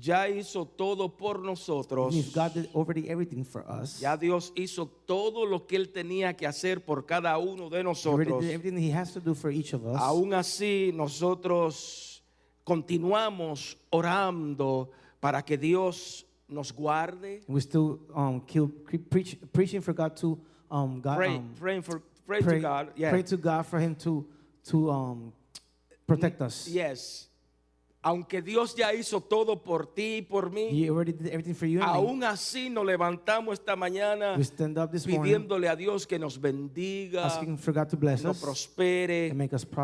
ya hizo todo por nosotros. God did already everything for us, Ya Dios hizo todo lo que Él tenía que hacer por cada uno de nosotros. everything He has to do for each of us. Aún así, nosotros continuamos orando para que Dios nos guarde. we still um, keep preach, preaching for God to um, God, Pray, um, praying for, pray, pray, to God. Yeah. pray to God for Him to to um, protect us. Yes. Aunque Dios ya hizo todo por ti y por mí, aún así nos levantamos esta mañana pidiéndole a Dios que nos bendiga, bless nos prospere,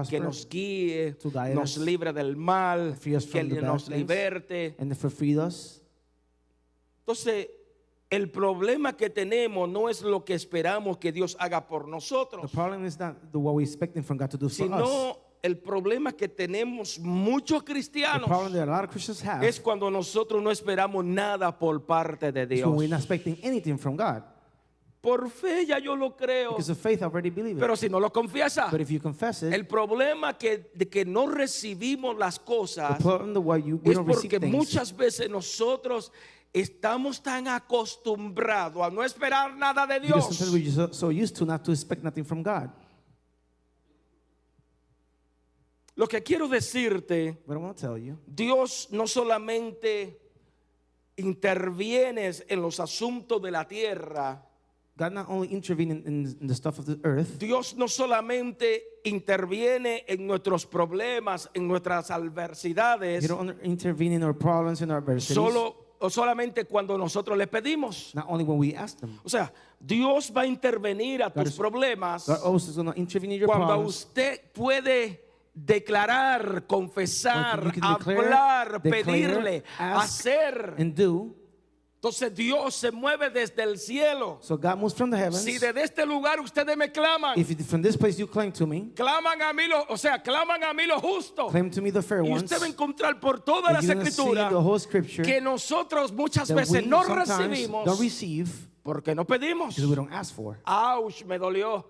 que nos guíe, nos libre del mal, que nos liberte. Entonces, el problema que tenemos no es lo que esperamos que Dios haga por nosotros, problem is not the, what we're expecting from God to do for us. sino el problema que tenemos muchos The cristianos have es cuando nosotros no esperamos nada por parte de Dios. when we're not expecting anything from God. Por fe ya yo lo creo, of faith, I pero si no lo confiesa, But if you confess it, el problema que, de que no recibimos las the cosas you es porque things muchas veces nosotros estamos tan acostumbrados a no esperar nada de Dios. sometimes we're just so, so used to not to expect nothing from God. Lo que quiero decirte, Dios no solamente interviene en los asuntos de la tierra, God not only intervening in, in the stuff of the earth, Dios no solamente interviene en nuestros problemas, en nuestras adversidades, He don't intervene in our problems and our adversities. solo o solamente cuando nosotros le pedimos. not only when we ask them. O sea, Dios va a intervenir a tus is- problemas God also is intervene in your cuando problems. usted puede declarar, confesar, hablar, declare, pedirle, ask, hacer. and do. Entonces Dios se mueve desde el cielo. So God moves from the heavens. Si desde este lugar ustedes me claman, if from this place you claim to me, claman a mí, lo- o sea, claman a mí los justos. claim to me the fair Y ones, usted va a encontrar por todas and las you're going to see escrituras the whole scripture que nosotros muchas veces no recibimos don't receive porque no pedimos. because we don't ask for. Ouch, me dolió.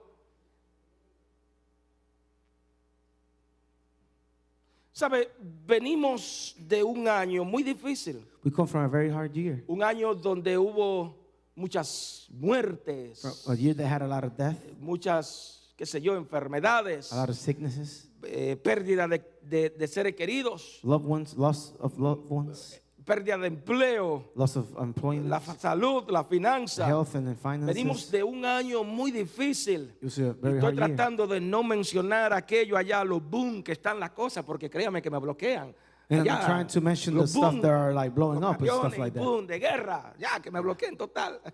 Sabe, venimos de un año muy difícil, We come from a very hard year. un año donde hubo muchas muertes, From a year that had a lot of death, muchas, qué sé yo, enfermedades, a lot of sicknesses, eh, pérdida de, de- de seres queridos, loved ones, loss of loved ones, pérdida de empleo, loss of employment, la salud, la finanza. health, and then Venimos finances. de un año muy difícil. A Estoy hard year. tratando de no mencionar aquello allá, los boom que están las cosas, porque créame que me bloquean. And Allá, I'm trying to mention the stuff boom, that are like blowing up and stuff like that. boom de guerra, ya que me bloqueen total.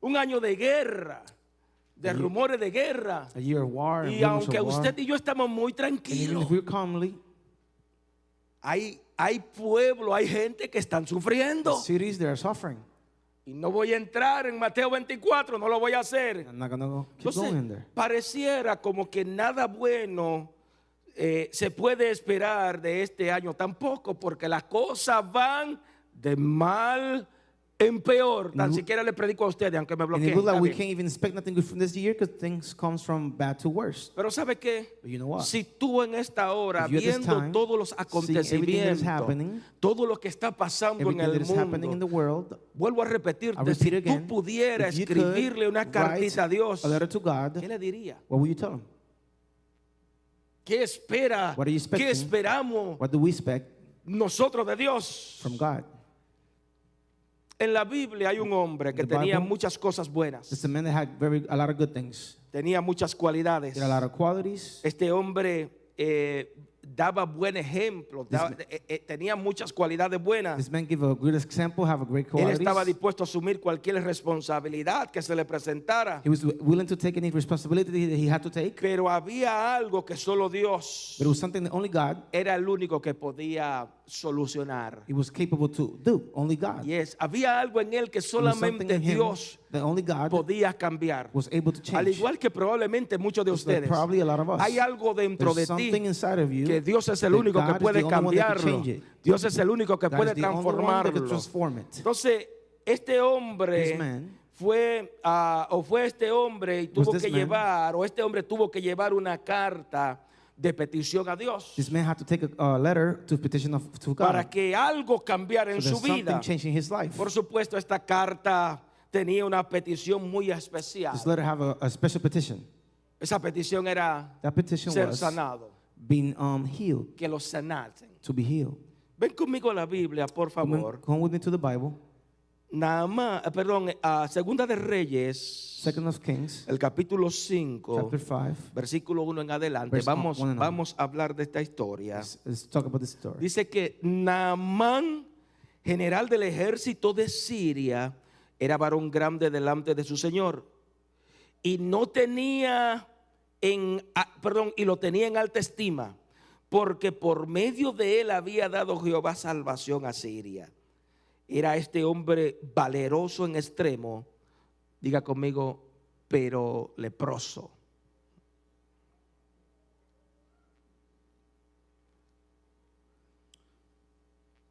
un año de guerra, de rumores de guerra. A year of war Y aunque of war. usted y yo estamos muy tranquilos, calmly, hay, hay pueblo, hay gente que están sufriendo. cities that are suffering. Y no voy a entrar en Mateo 24, no lo voy a hacer. I'm not gonna go keep Entonces, going in there. pareciera como que nada bueno eh, se puede esperar de este año tampoco, porque las cosas van de mal en peor. Tan siquiera le predico a ustedes, aunque me And bloqueen. it looks like está we bien. can't even expect nothing good from this year because things comes from bad to worse. Pero ¿sabe qué? But you know what? Si tú en esta hora, If you at this viendo time, todos los seeing everything that is acontecimientos, happening, todo lo que está pasando en Everything that el is happening in the mundo, world, vuelvo a repetirte, I repeat si tú pudieras if you could escribirle una cartita a Dios, a letter to God, ¿qué le diría? what will you tell him? ¿Qué espera? What are you ¿Qué expecting? esperamos What do we expect nosotros de Dios? from God? En la Biblia hay un hombre que tenía Bible- muchas cosas buenas, It's a man that had very a lot of good things. tenía muchas cualidades. There a lot of qualities. Este hombre eh, daba buen ejemplo, daba- eh, eh, tenía muchas cualidades buenas. This man gave a good example, have a great Él estaba dispuesto a asumir cualquier responsabilidad que se le presentara. He was willing to take any responsibility that he had to take. Pero había algo que solo Dios But it was something that only God, era el único que podía solucionar. he was capable to do. Only God. Y es, había algo en él que solamente Dios podía cambiar. was able to Al change. igual que probablemente muchos de ustedes, probably a lot of us. hay algo dentro de There's ti of you que Dios es el único que God puede cambiarlo. Dios es el único que God puede transformarlo. transform. Entonces, este hombre man fue, ah, o fue este hombre y tuvo que man. llevar, o este hombre tuvo que llevar una carta de petición a Dios This man had to take a letter to petition of, to God. para que algo cambiara en so su there's vida. his life. Por supuesto, esta carta tenía una petición muy especial. This letter have a, a special petition. Esa petición era That petition ser was sanado, being um, healed, que los sanasen. to be healed. Ven conmigo a la Biblia, por Come, favor. come with me to the Bible, Naamán, eh, perdón, a Segunda de Reyes, Second of Kings, el capítulo 5, chapter 5. versículo 1 en adelante. Verse Vamos, one and on. vamos a hablar de esta historia. Let's, let's talk about this story. Dice que Naamán, general del ejército de Siria, era varón grande delante de su señor y no tenía en, perdón, y lo tenía en alta estima, porque por medio de él había dado Jehová salvación a Siria. Era este hombre valeroso en extremo, diga conmigo, pero leproso.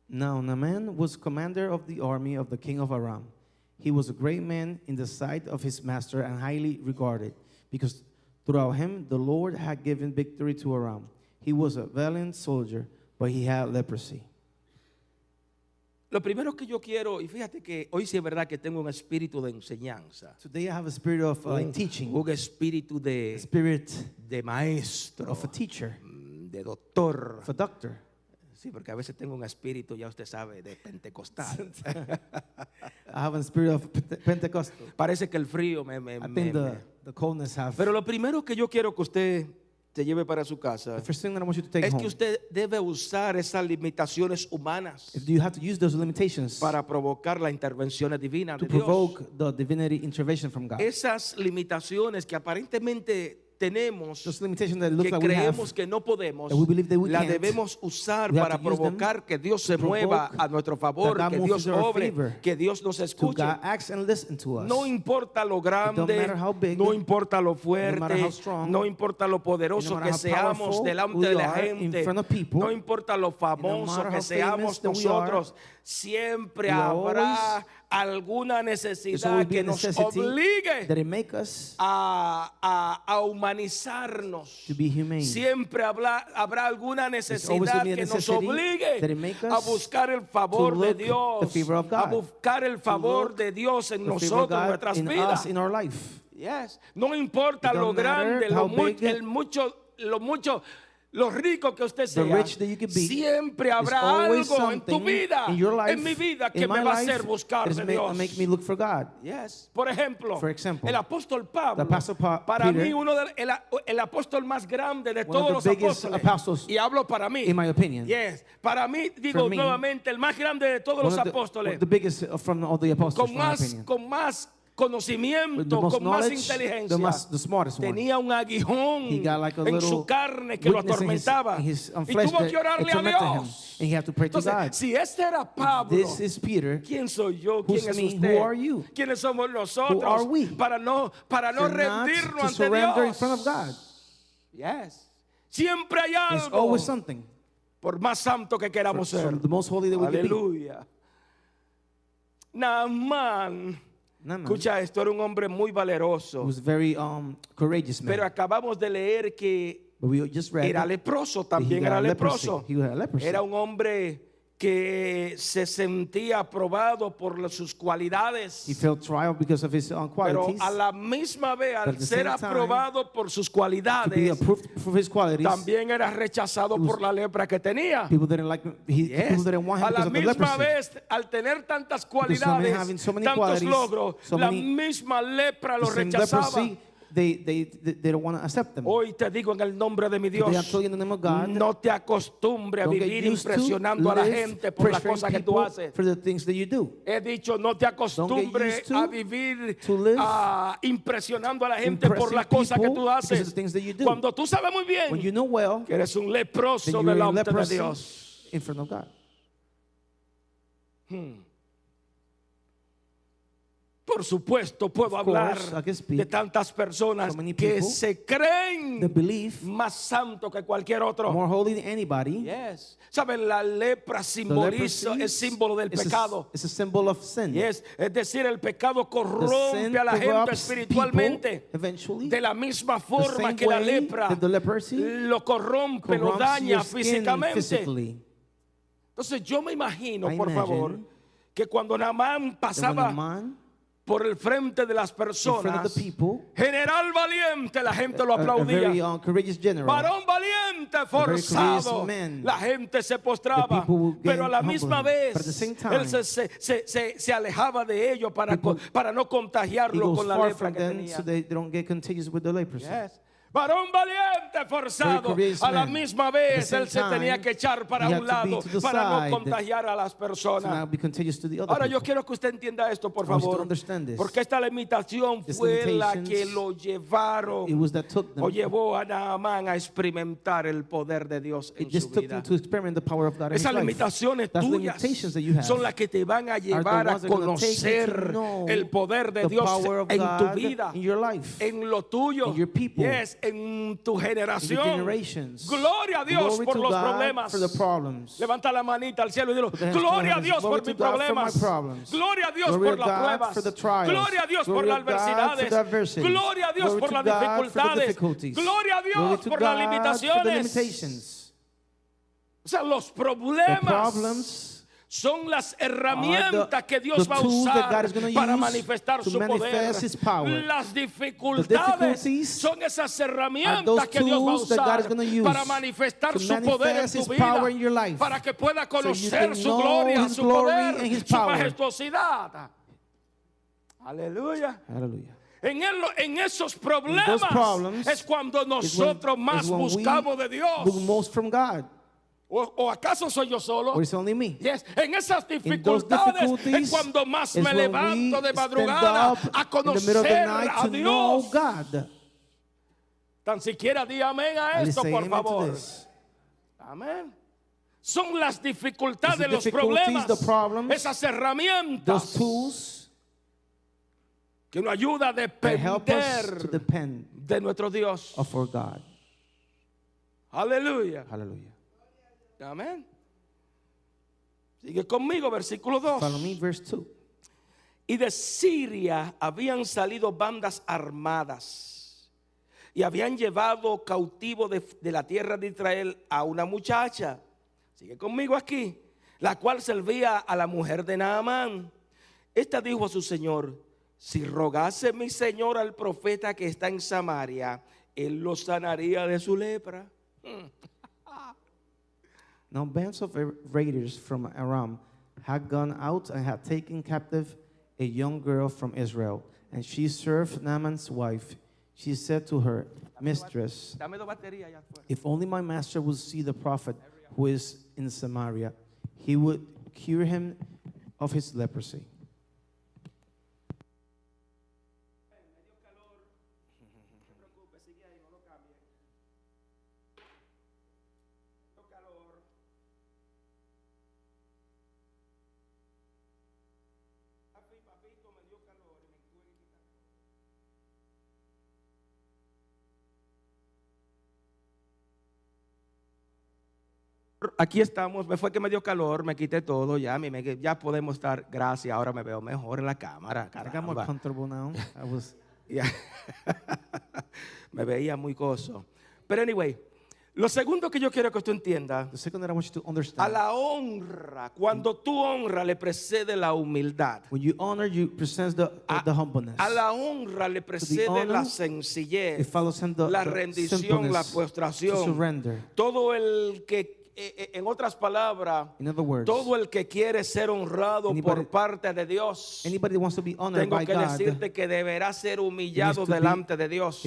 Now Naaman was commander of the army of the king of Aram. He was a great man in the sight of his master and highly regarded, because throughout him the Lord had given victory to Aram. He was a valiant soldier, but he had leprosy. Lo primero que yo quiero, y fíjate que hoy sí es verdad que tengo un espíritu de enseñanza, Today I have a spirit of uh, un, teaching, un espíritu de, spirit de maestro, of a teacher, de doctor. of a doctor. Sí, porque a veces tengo un espíritu, ya usted sabe, de pentecostal. I have a spirit of Pente- Pentecostal. Parece que el frío me... me- I me- think the, me- the coldness have. Pero lo primero que yo quiero que usted se lleve para su casa the first thing that I want you to take es home que usted debe usar esas limitaciones humanas is you have to use those limitations para provocar las intervenciones divinas to de Dios. provoke the divinity intervention from God. Esas limitaciones que aparentemente tenemos que creemos que no podemos, that we believe that we la debemos usar para provocar que Dios se mueva a nuestro favor, que Dios obre, que Dios nos escuche. No importa lo grande, no importa lo fuerte, no importa lo poderoso que seamos delante we de la gente, no importa lo famoso que seamos nosotros, siempre habrá alguna necesidad que nos obligue a, a- a humanizarnos. to be humane. Siempre habrá, habrá alguna necesidad que nos obligue a buscar el favor de Dios, a buscar el favor de Dios en nosotros, en nuestras in vidas. Yes. No importa lo grande, lo, mu- el mucho, lo mucho, lo rico que usted sea. rich that you can be, siempre habrá algo en tu vida, life, en mi vida, que me va a hacer buscar de make, Dios. make me look for God. Yes. Por ejemplo, For example, el apóstol Pablo, the Pa- para Peter, mí uno del el, el apóstol más grande de todos the los apóstoles. y hablo para mí. in my opinion. Yes. Para mí digo me, nuevamente el más grande de todos los the, apóstoles. of the biggest from all the apostles, con más con más conocimiento, con más inteligencia. the, most, the smartest one. Tenía un aguijón like en su carne que lo his- atormentaba. his, um, y tuvo que orarle a. Dios. Entonces, God. si este era Pablo, Peter. ¿quién soy yo? ¿Quién es usted? ¿Quiénes somos nosotros? Para no, para no rendirnos ante Dios. Yes. Siempre hay algo. always something. Por más santo que queramos ser. Aleluya. Naamán, escucha esto, era un hombre muy valeroso. was very um, courageous man. Pero acabamos de leer que but we just read era leproso, he también era leproso. Era un hombre que se sentía aprobado por sus cualidades. He felt trial because of his Pero qualities. a la misma vez, al ser aprobado por sus cualidades, qualities, también era rechazado was- por la lepra que tenía. people didn't like. He, Yes. People didn't want him A la misma vez, al tener tantas so cualidades, so many tantos logros, so la misma lepra lo rechazaba. leprosy they, they, they, they don't want to accept them. Hoy te digo en el nombre de mi Today I'm Dios, telling you in the name of God, no te acostumbre a don't get vivir to impresionando a la live gente por las pressuring cosas que tú people haces. for the things that you do. He dicho, no te used to a vivir to live ah, impresionando a la gente por impressing las cosas que people tú because of haces. the things that you do. Cuando tú sabes muy bien When you know well que eres un that leproso you're a delante de leprosy Dios. in front of God. Por supuesto, puedo Of hablar de tantas personas so que se creen belief más santo que cualquier otro. more holy than anybody. Yes. ¿Saben? La lepra simboliza, es símbolo del a- pecado. It's a symbol of sin. Yes. Es decir, el pecado corrompe a la gente espiritualmente. De la misma forma que la lepra lo corrompe, lo daña físicamente. Entonces yo me imagino, I por favor, que cuando when pasaba por el frente de las personas, the people, general valiente, la gente lo a, a aplaudía. uh, courageous general, Varón valiente, forzado. man. La gente se postraba. Pero a la humble misma vez, time, él se, se, se, se- alejaba de ellos para, People- para no contagiarlo con la lepra que tenía. so they, they don't get contagious with the leprosy. Yes. Varón valiente, forzado. A la misma vez él se tenía que echar para un lado para no contagiar a las personas. Ahora yo quiero que usted entienda esto, por favor. Porque esta limitación fue la que lo llevaron o llevó a Naamán a experimentar el poder de Dios en su vida. Esas limitaciones tuyas son las que te van a llevar a conocer el poder de Dios en tu vida, en lo tuyo, yes, en tu generación. Gloria a Dios Glory por los God problemas. Levanta la manita al cielo y dilo, gloria a. Dios por mis problemas. Gloria a Dios por las pruebas. Gloria a Dios por las adversidades. Gloria a Dios por las dificultades. Gloria a Dios por las limitaciones. O sea, los problemas son las herramientas the- que Dios va a usar para manifestar su poder. Las dificultades son esas herramientas que Dios va a usar para manifestar su poder en tu vida, para que pueda conocer su gloria, su poder, su majestuosidad. Aleluya. Hallelujah. En, el- en esos problemas problems es cuando when- nosotros más buscamos de Dios. ¿O, o acaso soy yo solo? Or it's only me. Yes, En esas dificultades es cuando más me levanto de madrugada a conocer a Dios. God. Tan siquiera di amén a esto, por favor. Amén. Son las dificultades, los problems, problems, esas herramientas tools que nos ayuda a depender depend de nuestro Dios. Aleluya. Amén. Sigue conmigo, versículo 2. Follow me, verse 2. Y de Siria habían salido bandas armadas y habían llevado cautivo de, de la tierra de Israel a una muchacha. Sigue conmigo aquí. La cual servía a la mujer de Naamán. Esta dijo a su señor: Si rogase mi señor al profeta que está en Samaria, él lo sanaría de su lepra. Now, bands of raiders from Aram had gone out and had taken captive a young girl from Israel, and she served Naaman's wife. She said to her, Mistress, if only my master would see the prophet who is in Samaria, he would cure him of his leprosy. Aquí estamos, me fue que me dio calor, me quité todo, ya, me- ya podemos estar, gracias, ahora me veo mejor en la cámara, caramba. me veía muy gozo. Pero anyway, lo segundo que yo quiero que tú entiendas, the second that I want you to a la honra, cuando tú honra le precede la humildad. When you honor, you present the, the, the humbleness. A la honra le precede honor, la sencillez, the, la rendición, la postración. Todo el que en otras palabras, words, todo el que quiere ser honrado Anybody- por parte de Dios, tengo que God, decirte que deberá ser humillado be- delante de Dios.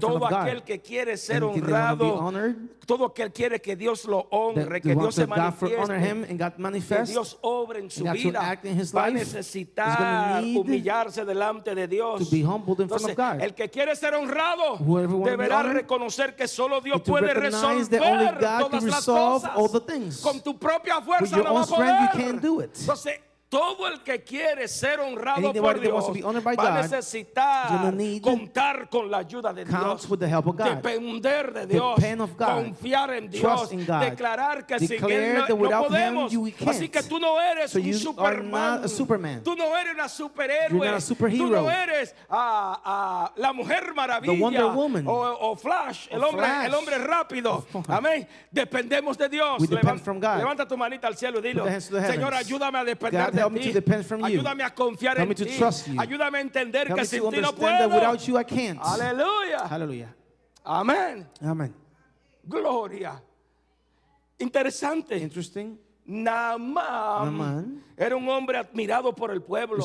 Todo aquel que quiere ser Anything honrado, honored, todo aquel quiere que Dios lo honre, que Dios se manifieste, God que manifest. Dios obre en su vida, va a necesitar humillarse delante de Dios. Entonces, el que quiere ser honrado deberá reconocer que solo Dios puede resolver todas las cosas. all the things. Con tu propia fuerza your no own strength, you can't do it. Entonces, todo el que quiere ser honrado por Dios va a necesitar contar con la ayuda de Dios. Depender de Dios, confiar en Dios, declarar que sin Él no, podemos. Así que tú no eres So un Superman. Superman. Tú no eres una superhéroe. Tú no eres la Mujer Maravilla o, o Flash, el hombre, Flash. el hombre rápido. Amén. Dependemos de Dios. Levanta tu manita al cielo y dilo, Señor, ayúdame a depender God, de help me to depend from you. Ayúdame a confiar Help en me to ti. trust you. Ayúdame a entender Help que me sin to ti no understand that puedo. without you I can't. Aleluya. Hallelujah. Amén. Amen. Gloria. Interesante. Interesting. Naaman era un hombre admirado por el pueblo.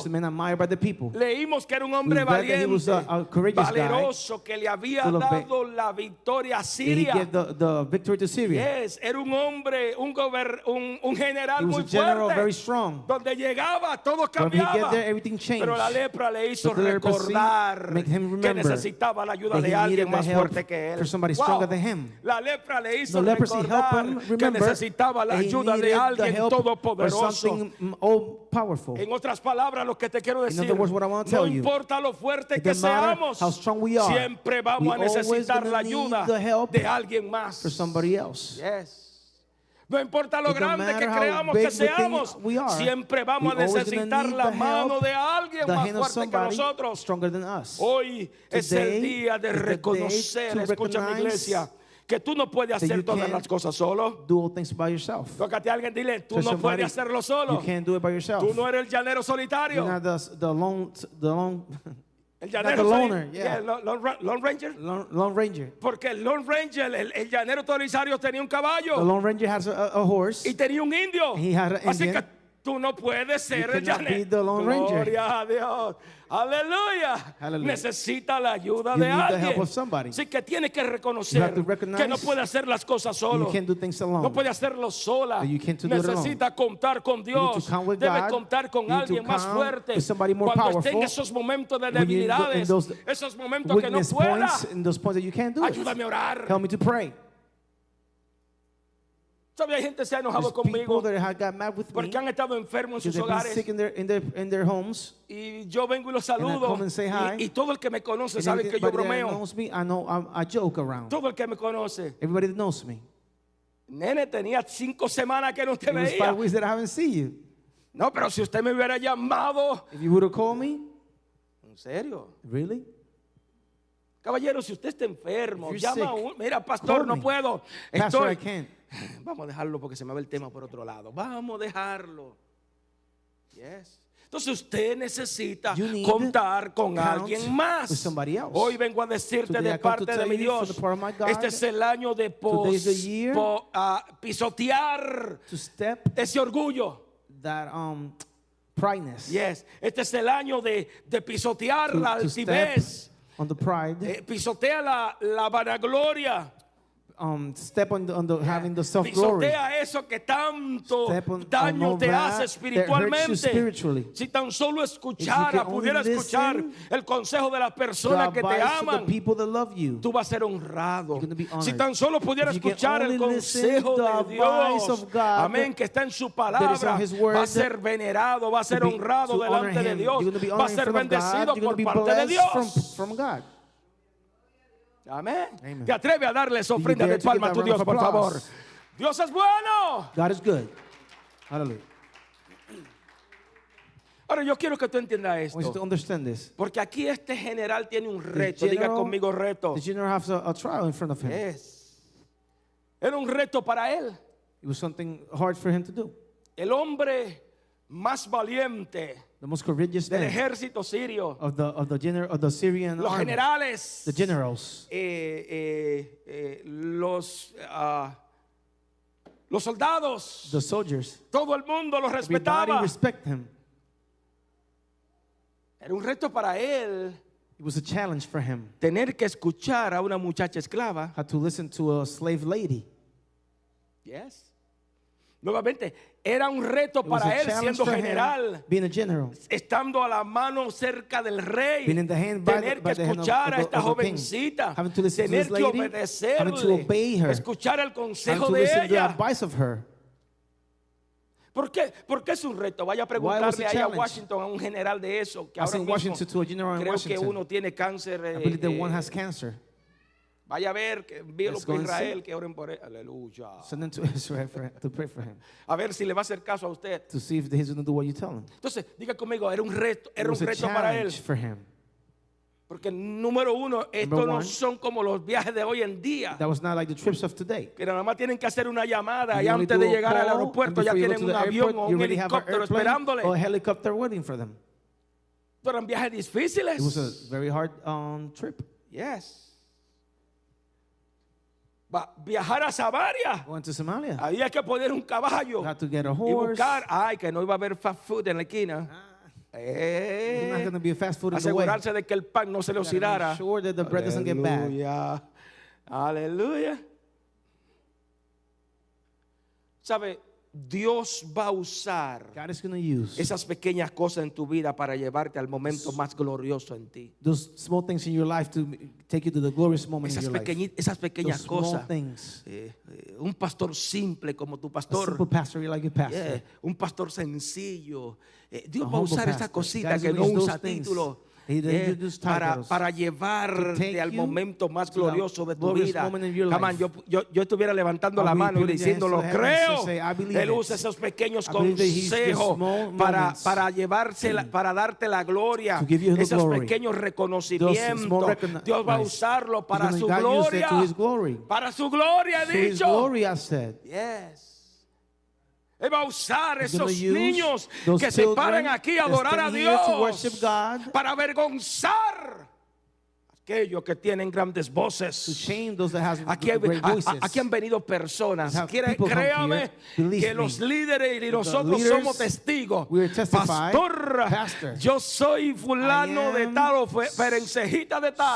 Leímos que era un hombre We valiente, a- a valeroso, que le había dado la victoria a Siria. the, the Syria. Yes, era un hombre, un, gober- un, un general He was muy a general, fuerte. very strong. Donde llegaba, todo cambiaba. there. Pero la lepra le hizo But recordar que necesitaba la ayuda de alguien más fuerte que él. Wow. stronger than him. La lepra le hizo recordar que necesitaba la ayuda de the alguien todopoderoso. mm. En otras palabras, lo que te quiero decir, words, no importa lo fuerte que seamos, how strong we are, siempre vamos we a necesitar always la ayuda the help de alguien más. For somebody else. Yes. No importa lo It grande que creamos que seamos, are, siempre vamos a necesitar la mano de alguien más fuerte que nosotros. stronger than us. Hoy es el Today día de reconocer, escucha mi iglesia, que tú no puedes hacer todas las cosas solo. Do all things by yourself. Tócate a alguien, dile, tú no somebody, puedes hacerlo solo. You can't do it by yourself. Tú no eres el llanero solitario. You're not the, the lone, the lone, El llanero the loner, yeah. Lone, Lone- Lone Ranger. lone, lone ranger. Porque el Lone Ranger, el, el llanero solitario tenía un The caballo lone ranger has a, a horse. y tenía un indio. He had an Así Indian. que tú no puedes ser el llanero. Lone Ranger. Gloria a Dios. Aleluya. Necesita la ayuda You de alguien. Así que tiene que reconocer que no puede hacer las cosas solo. You can't do things alone. No puede hacerlo sola. Necesita contar con Dios. count Debe God. contar con alguien más fuerte. Cuando esté en powerful. esos momentos de debilidades, those esos momentos que no pueda, points ayúdame a orar. Help me to pray. ¿Sabe? Hay gente que se ha enojado conmigo porque han estado enfermos en sus hogares. sick in their, in their, in their homes. Y yo vengo y los saludo. and hi. Y, y todo el que me conoce sabe que yo bromeo. me, I know I, I joke. Todo el que me conoce. Everybody that knows me. Nene, tenía cinco semanas que no te It veía. five weeks that I haven't seen you. No, pero si usted me hubiera llamado. If you would have called me, ¿En serio? really? Caballero, si usted está enfermo, llama a un. Mira, pastor, no puedo. Pastor, I Estoy. can't. Vamos a dejarlo porque se me va el tema por otro lado. Vamos a dejarlo. Yes. Entonces usted necesita contar con alguien más. Hoy vengo a decirte Today de parte de mi Dios. este es el año de pos- po- ah, pisotear ese orgullo. that um. Yes. Este es el año de, de pisotear To, la altivez. On the pride. Eh, pisotea la, la vanagloria. Um, step on the, on the having the self glory. Pisotea eso que tanto Step on- daño on te hace espiritualmente. spiritually. Si tan solo escuchara, pudiera escuchar listen el consejo de las personas que te aman, you. tú vas a ser honrado. Si tan solo pudiera escuchar el consejo de Dios, God amén, que está en su palabra, word, va a ser venerado, va a ser honrado delante de. Dios, va a ser bendecido por parte de blessed from, Dios. from God. Amén. Amen. Te atreve a darles ofrenda de palma a tu Dios, por favor. Dios es bueno. God is good. Hallelujah. Ahora yo quiero que tú entiendas esto. understand this. Porque aquí este general tiene un reto. Diga general- conmigo reto. The general has a, a trial in front of him. Es. Era un reto para él. It was something hard for him to do. El hombre más valiente The most courageous del ejército sirio. of the of the gener- of the Syrian Los army. generales. The generals. eh, eh, eh, los, ah, los soldados, The soldiers, todo el mundo lo everybody respetaba. respect him. Era un reto para él It was a challenge for him. tener que escuchar a una muchacha esclava. Had to listen to a slave lady. Yes. Nuevamente, era un reto para él siendo general. being a general. estando a la mano cerca del rey, tener que escuchar a esta jovencita, tener que obedecerle, obey her, escuchar el consejo de ella. ¿Por qué? Porque es un reto. Vaya a preguntarle ahí a? Washington, a un general de eso, que I ahora mismo creo que uno tiene cáncer. Eh, eh. Vaya a ver, que envíelo por Israel, que oren por él. Aleluya. Send him to Israel for, to pray for him. A ver si le va a hacer caso a usted. To see if he's going to do what you tell him. Entonces, diga conmigo, era un reto, era un reto para él. for him. Porque número uno, estos no son como los viajes de hoy en día. That was not like the trips of today. Que nada más tienen que hacer una llamada y antes de llegar al aeropuerto ya tienen un avión o un helicóptero esperándole. or a helicopter waiting for them. Eran viajes difíciles. It was a very hard um, trip. Yes. Viajar a Samaria. Going to Somalia. Había que poner un caballo Had to get a y horse. buscar. Ay, que no iba a haber fast food en la esquina. Not Eh, be a fast food asegurarse de que el pan no se le oxidara. sure that the bread doesn't get bad. Aleluya. Aleluya. ¿Sabe? Dios va a usar God is use esas pequeñas cosas en tu vida para llevarte al momento más glorioso en ti. those small things in your life to take you to the glorious moment Esas, in your life. pequeñi- esas pequeñas cosas. Eh, eh, un pastor simple como tu A pastor. simple pastor, like pastor. Yeah, un pastor sencillo. Eh, Dios A va a usar esa pastor. cosita Guys que no usa those eh, para, para llevarte al momento más glorioso de tu vida. Come on, yo, yo, yo estuviera levantando la mano y diciéndolo, the heavens creo. Él usa esos pequeños consejos para, para llevarse, la- para darte la gloria. Esos pequeños reconocimientos. Dios va a usarlo para su gloria. Para su gloria, he dicho. Yes. Él va a usar esos niños que se paran aquí a adorar a Dios para avergonzar aquellos que tienen grandes voces. Aquí, a- aquí han venido personas. Créame que los líderes y nosotros somos testigos. Pastor, yo soy fulano de tal o de tal.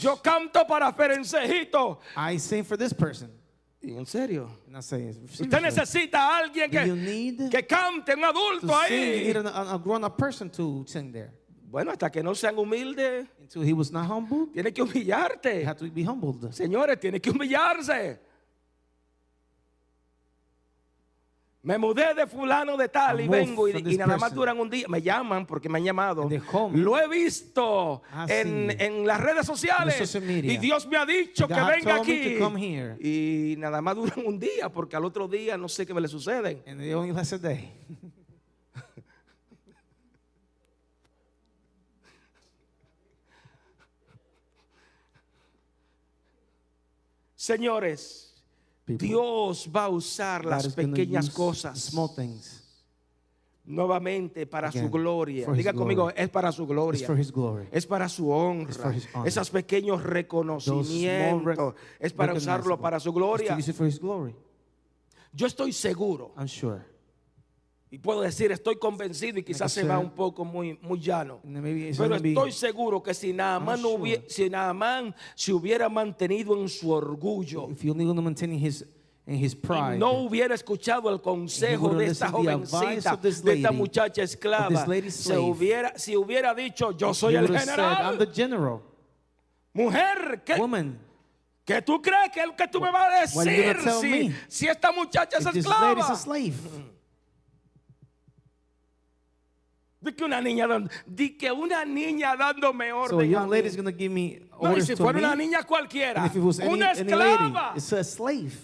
Yo canto para. I sing for this person. ¿Y en serio? I'm not saying Usted necesita a alguien que, need que cante, un to adulto ahí. a, a- a grown-up person to sing there. Bueno, hasta que no sean humildes, Until he was not humbled, tiene que he humillarte. had to be humbled. Señores, tiene que humillarse. Me mudé de fulano de tal I y vengo y, nada más person. duran un día. Me llaman porque me han llamado. Lo he visto Ah, en, sí. en las redes sociales. Social media. Y Dios me ha dicho que venga aquí. Y nada más duran un día porque al otro día no sé qué me le sucede. And they only last a day. Señores, People. Dios va a usar God las pequeñas cosas nuevamente para su gloria. Diga conmigo, glory. es para su gloria. for his glory. Es para su honra. Esos pequeños reconocimientos. Es para usarlo para su gloria. Yo estoy seguro. I'm sure. Y puedo decir, estoy convencido y quizás se va un poco muy, muy llano. And Pero estoy seguro que si Naamán, no sure. hubie- si Naamán se hubiera mantenido en su orgullo. His y pride, no hubiera escuchado el consejo de esta jovencita, de esta muchacha esclava, se hubiera, si hubiera dicho, yo soy el said, general, mujer, ¿qué, Woman, ¿qué tú crees que, que tú me vas a decir si, si esta muchacha es esclava? Di que una niña, dan- di que una niña dándome so a orden. a young mí. lady is going to give me No, y orders si to fuera me. una niña cualquiera, And if it was any, una lady, esclava, it's a slave.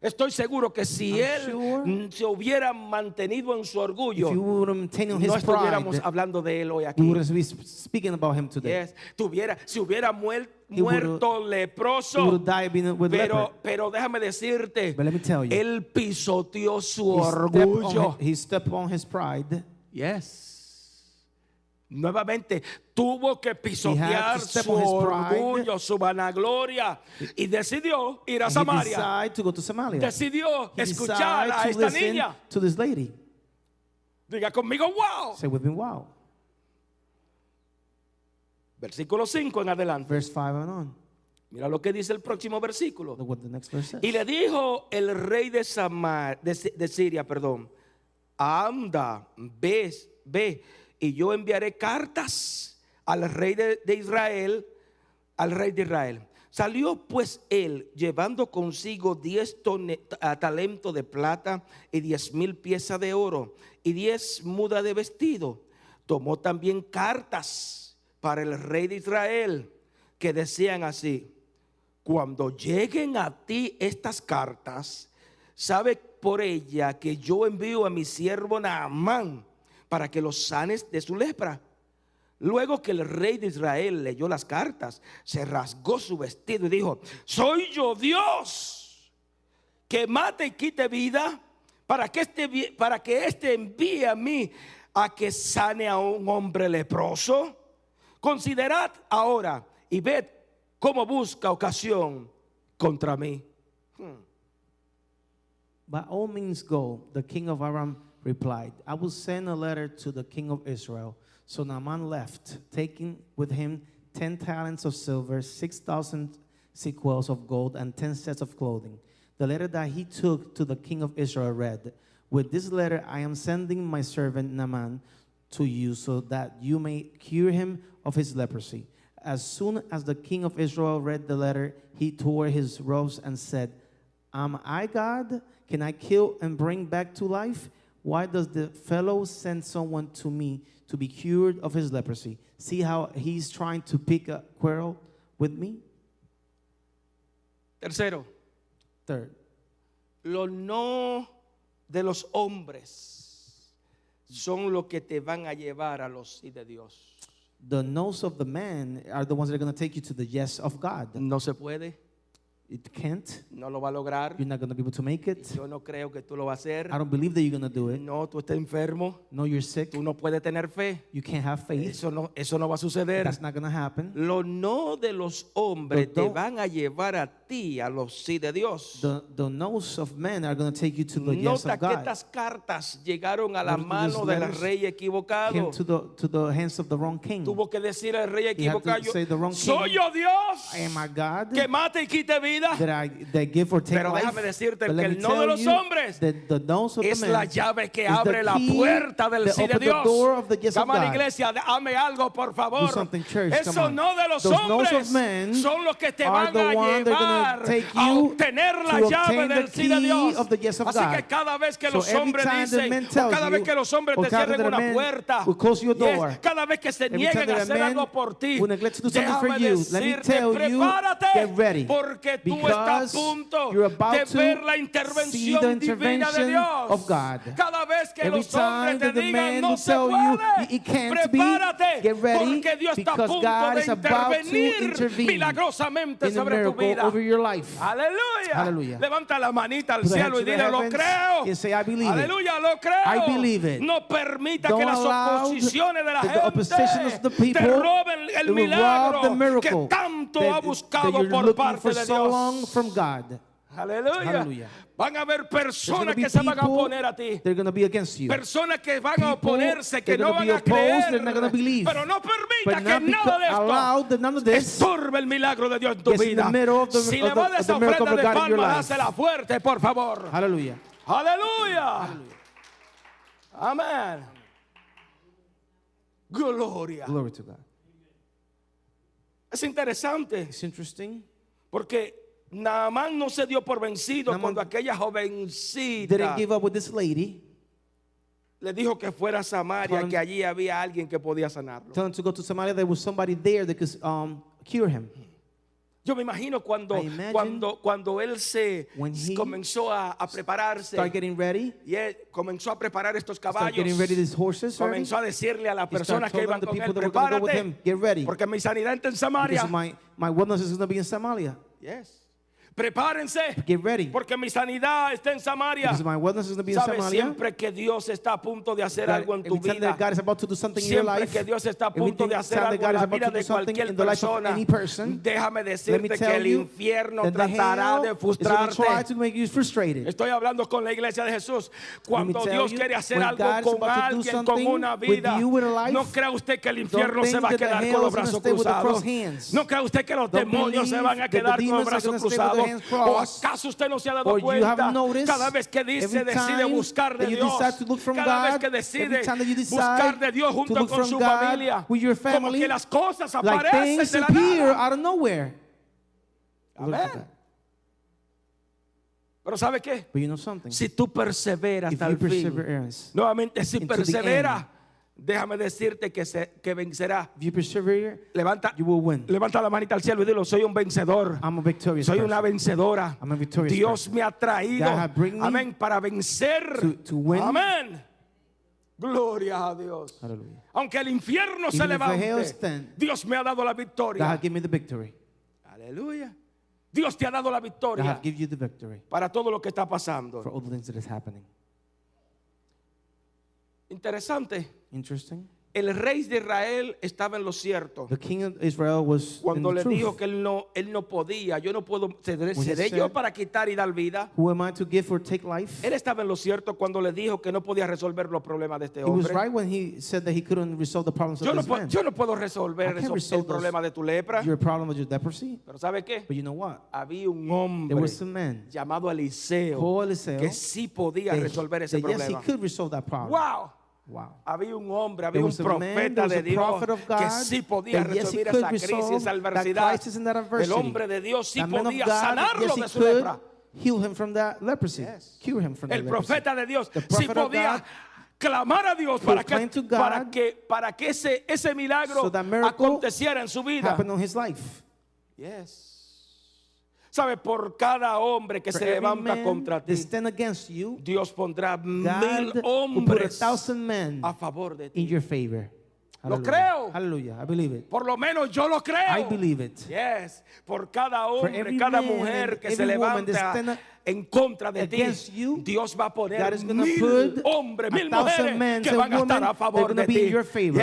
estoy seguro que si I'm él sure. se hubiera mantenido en su orgullo, would no estuviéramos pride, hablando de él hoy aquí. we wouldn't be sp- speaking about him today. Yes. Tuviera, si hubiera muer- He would've- muerto leproso. Pero, pero déjame decirte, But let me tell you, él pisoteó su He stepped on orgullo. He stepped on his pride. Yes. Nuevamente tuvo que pisotear su orgullo, su vanagloria y decidió ir a Samaria. to go to Samaria. Decidió He escuchar a esta niña. to this lady. Diga conmigo, wow. Say with me, wow. Versículo 5 en adelante. Verse 5 and on. Mira lo que dice el próximo versículo. Look what the next verse says. Y le dijo el rey de, Samar, de, Si- de Siria, perdón, anda, ve, ve, y yo enviaré cartas al rey de, de Israel, al rey de Israel. Salió pues él llevando consigo diez talentos de plata y diez mil piezas de oro y diez mudas de vestido. Tomó también cartas para el rey de Israel que decían así, cuando lleguen a ti estas cartas, sabe por ella que yo envío a mi siervo Naamán para que los sanes de su lepra. Luego que el rey de Israel leyó las cartas, se rasgó su vestido y dijo, soy yo Dios que mate y quite vida para que este, para que este envíe a mí a que sane a un hombre leproso. Considerad ahora y ved cómo busca ocasión contra mí. Hmm. By all means go, the king of Aram replied. I will send a letter to the king of Israel. So Naaman left, taking with him 10 talents of silver, 6,000 sequels of gold, and 10 sets of clothing. The letter that he took to the king of Israel read, With this letter I am sending my servant Naaman to you so that you may cure him of his leprosy. As soon as the king of Israel read the letter, he tore his robes and said, Am I God? Can I kill and bring back to life? Why does the fellow send someone to me to be cured of his leprosy? See how he's trying to pick a quarrel with me? Tercero, Third, Lo no de los hombres son lo que te van a llevar a los sí de Dios. The no's of the man are the ones that are going to take you to the yes of God. No se puede, It can't. no lo va a lograr. You're not going to be able to make it. Yo no creo que tú lo vas a hacer. I don't believe that you're going to do it. No, tú estás enfermo, No, you're sick. tú no puedes tener fe. You can't have faith. Eso no, eso no va a suceder. That's not going to happen. Los no de los hombres te van a llevar a ti a los sí de Dios. The, the no's of men are going to take you to the yes Nota of que God. estas cartas llegaron a la Notice mano del rey Came equivocado. to the, to the hands of the wrong king. Tuvo que decir al rey equivocado, soy yo Dios Am I God? que mate y quite vida. That I that give or take Pero déjame decirte que el no de los hombres Es la llave que abre la puerta del sí de Dios. Come on, God. iglesia, dame algo, por favor. On. no de los hombres son los que te van a llevar a obtener la llave del sí de Dios. Así que cada vez que los hombres dicen, o cada vez que los hombres te cierren a una puerta, cada vez que se niegan a a hacer algo por ti, déjame decirte, prepárate, porque tú estás a Because punto you're about de to ver la see the intervención divina de intervention Dios. of God. Cada vez que Every los hombres time te that the digan man no will se tell you puede, prepárate, get ready, porque Dios está a because punto God de is about to intervenir intervene milagrosamente sobre tu vida. over your life. Aleluya. Hallelujah. Levanta la manita al cielo y dile, lo creo. and say, I believe it. Aleluya, lo creo. I believe it. No permita Don't que las oposiciones de la the gente opposition of the people te roben el milagro que tanto that- ha buscado por parte de so Dios. from God. Aleluya. Hallelujah. Van a haber personas que se van a oponer a ti. They're going to be against you. Personas que van a oponerse, que they're no van a creer. Pero no permita But que nada de esto estorbe el milagro de Dios en tu vida. the middle of the- si of le va esa ofrenda of de palmas, dásela fuerte, por favor. Hallelujah. Aleluya. Amén. Gloria. Glory to God. Es interesante It's interesting. porque Naamán no se dio por vencido Naamán cuando aquella jovencita Didn't give up with this lady. le dijo que fuera a Samaria, him- que allí había alguien que podía sanarlo. Tell him to go to Somalia. There was somebody there that could um, cure him. Yo me imagino cuando, I imagine cuando, cuando él se when he comenzó a, a prepararse Start getting ready. y él comenzó a preparar estos Start caballos. getting ready these horses. already. Comenzó a decirle a las He personas que iban the con él, people that were gonna go with prepárate, him, get ready. porque mi sanidad está en Samaria. Because my, my wellness is going to be in Somalia. Yes. Prepárense. Get ready. Porque mi sanidad está en Samaria. My wellness is going to be in Samaria. siempre que Dios está a punto de hacer That algo en tu vida. God is about to do something in your Siempre life, que Dios está a punto de hacer algo en la vida de cualquier persona, person, déjame decirte que el infierno tratará de frustrarte. Estoy hablando con la iglesia de Jesús. Cuando Dios quiere hacer algo con alguien, con una vida, life, no crea usted que el infierno se va a quedar con los brazos cruzados. No crea usted que los demonios se van a quedar con los brazos cruzados. Hands ¿O acaso usted no se ha dado cuenta? Cada vez que dice, decide buscar de Dios. decide to look from Cada vez que decide buscar de Dios to junto con su God familia. Como que las cosas aparecen de la appear nada. out of nowhere. Amén. Pero ¿sabe qué? But you know something? Si tú perseveras If hasta you el fin, nuevamente si perseveras, déjame decirte que, se, que vencerá. if you persevere, Levanta, you will win. levanta la manita al cielo y dilo, soy un vencedor. I'm a victorious Soy una vencedora. I'm a victorious Dios person. me ha traído, amén, para vencer. to- to win. Amén. Gloria a Dios. Hallelujah. Aunque el infierno se Even hell levante, stand, Dios me ha dado la victoria. Aleluya. Dios te ha dado la victoria para todo lo que está pasando. for all the things that is happening. Interesante. Interesting. El rey de Israel estaba en lo cierto. The king of Israel was in Cuando the le truth. dijo que él no, él no podía, yo no puedo, seré, seré yo said- para quitar y dar vida. Who am I to give or take life? Él estaba en lo cierto cuando le dijo que no podía resolver los problemas de este He was hombre. right when he said that he couldn't resolve the problems of Yo no, this pu- man. yo no puedo resolver el problema de tu lepra. Your problem with your leprosy. Pero ¿sabe qué? But you know what? Había un There hombre was a man llamado Eliseo Eliseo que sí podía resolver ese that yes, he problema. could resolve that problem. ¡Wow! Wow. Había un hombre, había un profeta de Dios que sí podía yes, resolver esa crisis, esa adversidad. El hombre de Dios sí podía God, sanarlo yes, de su lepra. heal him from that leprosy, Yes. cure him from El profeta de Dios sí podía God clamar a Dios para que, para que, para que ese, ese milagro so aconteciera en su vida. happened on his life. Yes. ¿Sabe? Por cada hombre que se levanta contra ti, you, Dios pondrá mil hombres a favor de ti. in your favor. Lo creo. Hallelujah. I believe it. Por lo menos yo lo creo. I believe it. Yes. Por cada hombre, cada man mujer que se levanta en contra de ti, you, Dios va a poner mil hombres, mil mujeres que van a estar a favor de ti.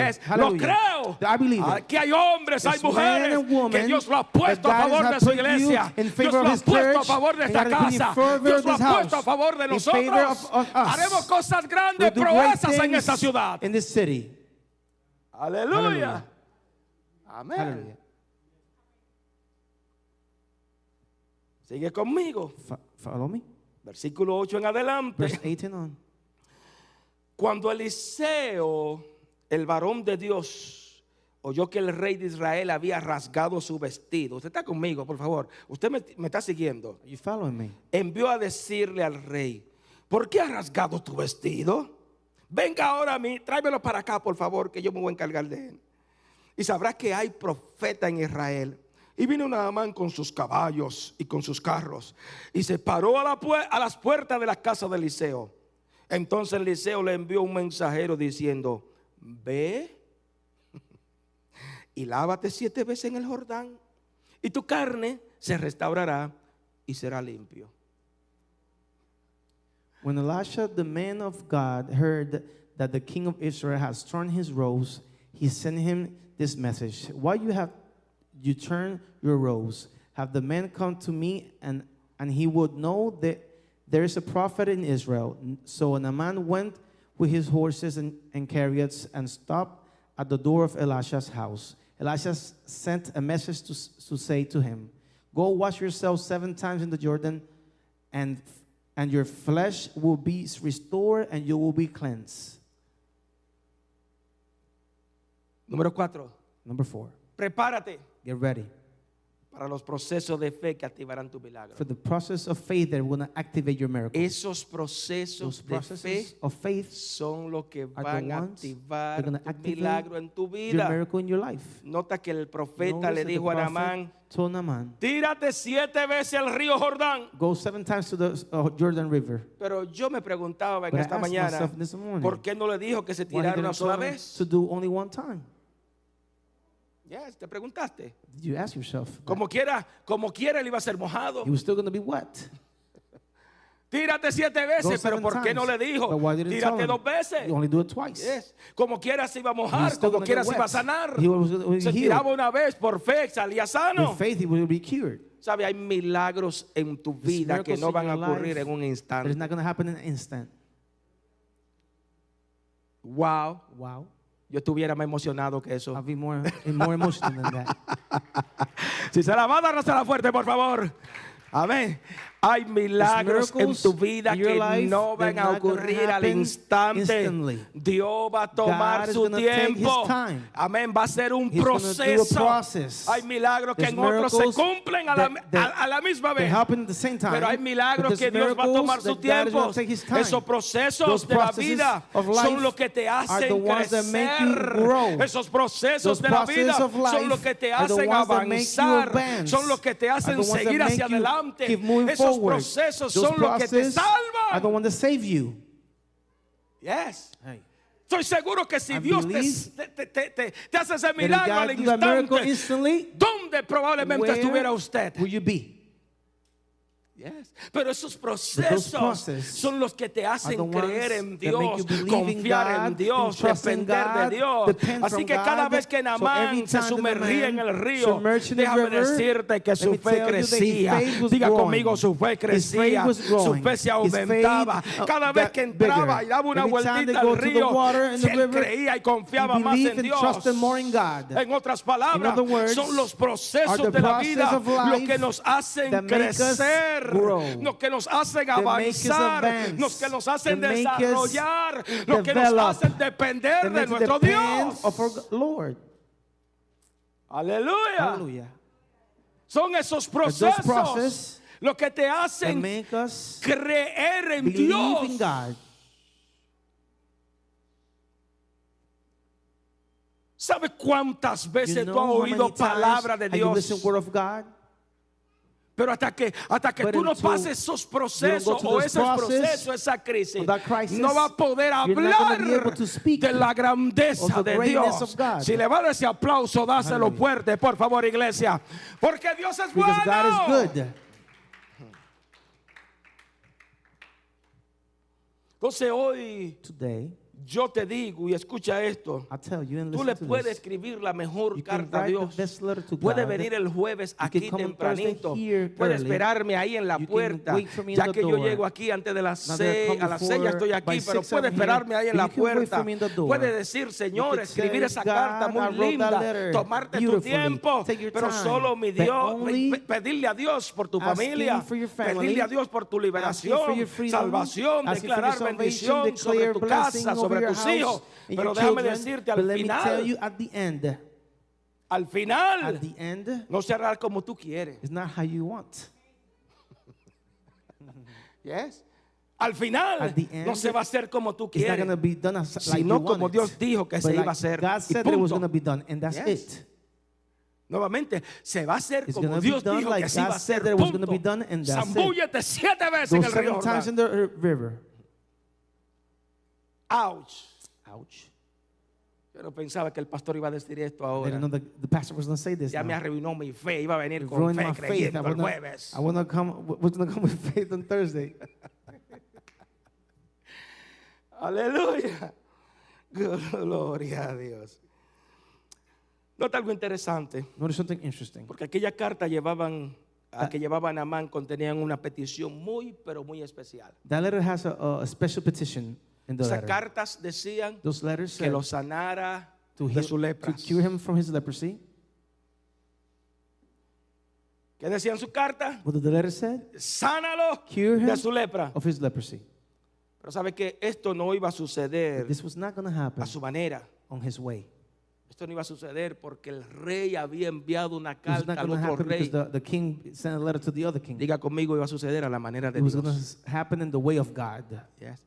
Yes. Lo creo. Aquí hay hombres, hay mujeres que Dios lo ha puesto a favor de su iglesia. Dios lo ha puesto a favor de esta casa. Dios lo ha puesto a favor de nosotros. Haremos cosas grandes, proezas en esta ciudad. Aleluya. Amén. Sigue conmigo. Fo- Follow me. Versículo 8 en adelante. Verse 18 on. Cuando Eliseo, el varón de Dios, oyó que el rey de Israel había rasgado su vestido. Usted está conmigo, por favor. Usted me, me está siguiendo. Are you following me? Envió a decirle al rey, ¿por qué has rasgado tu vestido? Venga ahora a mí, tráemelo para acá, por favor, que yo me voy a encargar de él. Y sabrás que hay profeta en Israel. Y vino Naamán con sus caballos y con sus carros. Y se paró a, las puertas de la casa de Eliseo. Entonces Eliseo le envió un mensajero diciendo, ve y lávate siete veces en el Jordán. Y tu carne se restaurará y será limpio. When Elisha, the man of God, heard that the king of Israel has torn his robes, he sent him this message Why you have you turn your robes? Have the man come to me, and, and he would know that there is a prophet in Israel. So Naaman went with his horses and, and chariots and stopped at the door of Elisha's house. Elisha sent a message to, to say to him, Go wash yourself seven times in the Jordan, and and your flesh will be restored and you will be cleansed. Número cuatro, Number four, prepárate get ready para los procesos de fe que activarán tu milagro. for the process of faith that will to activate your miracle. Esos procesos Those de fe processes of faith, son los que van a activar tu activate milagro en tu your vida. miracle in your life. Nota que el profeta Notice le dijo a Naamán, told Naaman, tírate siete veces al río Jordán. Go seven times to the uh, Jordan River. Pero yo me preguntaba But I esta mañana, morning, ¿por qué no le dijo que se tirara una sola vez? to do only one time? Yes, te preguntaste. Did you ask yourself? Como quiera, como quiera él iba a ser mojado. He was still going to be wet. Tírate siete veces, pero ¿por qué no le dijo? Tírate dos veces. You only do it twice. Yes. Como quiera se iba a mojar, como quiera se iba a sanar. He was Se tiraba una vez por fe, salía sano. With faith, he will be cured. Sabe, hay milagros en tu vida que no van a ocurrir en un But it's instante. not going to happen in an instant. Wow. Wow. Yo estuviera más emocionado que eso. I'll be more, more emotional than that. Si se la va a dar, la fuerte, por favor. Amén. Hay milagros en tu vida que no van a ocurrir al instante. instantly. Dios va a tomar God su tiempo. Amén. Va a ser un He's proceso. Hay milagros que en otros se cumplen a la, that- that- a- a la misma vez. time. Pero hay milagros que Dios va a tomar su tiempo. Esos procesos de la vida son los que te hacen crecer. Esos procesos de la vida son los que te hacen avanzar. Son los que te hacen seguir hacia adelante. Forward. procesos Those son los que te processes Are the salvan. ones that save you. Yes. Hey. Estoy seguro que si I Dios te, te, te- te- hace ese milagro al instante, ¿dónde probablemente where estuviera usted? will you be? Yes. Pero esos procesos son los que te hacen creer en Dios, confiar en Dios, depender de Dios. Así que cada vez que every se sumergía en el río, déjame decirte que su fe crecía. Diga conmigo, su fe crecía, su fe se aumentaba. uh, Cada vez que entraba y daba una vueltita al río, river, creía y confiaba más en Dios. En otras palabras, son los procesos de la vida of lo life que nos hacen crecer, grow, lo que nos hacen avanzar, advance, los que nos hacen desarrollar, lo que nos hacen depender de nuestro Dios. Aleluya. Son esos procesos process lo que te hacen creer en Dios. ¿Sabe cuántas veces You tú has know oído palabra de Dios? listened word of God? Pero hasta que, hasta que But tú no pases esos procesos o esos procesos, esa crisis, no va a poder hablar de la grandeza de Dios. Si le va a dar ese aplauso, dáselo Hallelujah. fuerte, por favor, iglesia. Porque Dios es Because bueno. Entonces hoy Today, yo te digo y escucha esto. You Tú le puedes this. escribir la mejor You carta a Dios. Puede venir el jueves aquí tempranito. Puede esperarme ahí en la You puerta. Ya que yo llego aquí antes de las Now seis, a las seis ya estoy aquí, pero puede here. esperarme ahí en la puerta. Puede decir, Señor, escribir esa carta muy linda, tomarte tu tiempo, pero solo mi Dios, pedirle a Dios por tu familia, pedirle a Dios por tu liberación, salvación, declarar bendición sobre tu casa, sobre tus hijos. Pero déjame children. decirte, al final, you, at the end, al final, the end, no se hará como tú quieres. it's not how you want. Yes. Al final end, no se va a hacer como tú quieres, going to be done as, like sino como want Dios it. dijo que But se like iba a hacer. God said it was going to be done, and that's Yes. it. Nuevamente, se va a hacer It's como Dios dijo like que se iba a hacer. it it. Zambúllete siete veces en el río. seven times Jordán. in the uh, river. Ouch. Ouch. Yo no pensaba que el pastor iba a decir esto I ahora. the, the pastor was say this. Ya me now. arruinó mi fe. Iba a venir It con fe creyendo el jueves. I not come. Was going to come with faith on Thursday. Aleluya. Gloria a Dios. Nota algo interesante. Notice something interesting. Porque aquella carta llevaban, a que llevaban a Man contenían una petición muy, pero muy especial. That letter has a, a special petition Esas cartas decían Those letters que lo sanara to, de su to lepra. cure him from his leprosy. ¿Qué decían su carta? What did the letter said? Sánalo Cure him de su lepra. of his leprosy. Pero sabe que esto no iba a suceder This was not happen a su manera. on his way. Esto no iba a suceder porque el rey había enviado una was carta al otro rey. the, the king sent a letter to the other king. Diga conmigo, iba a suceder a la manera de It was Dios. to happen in the way of God. Yes.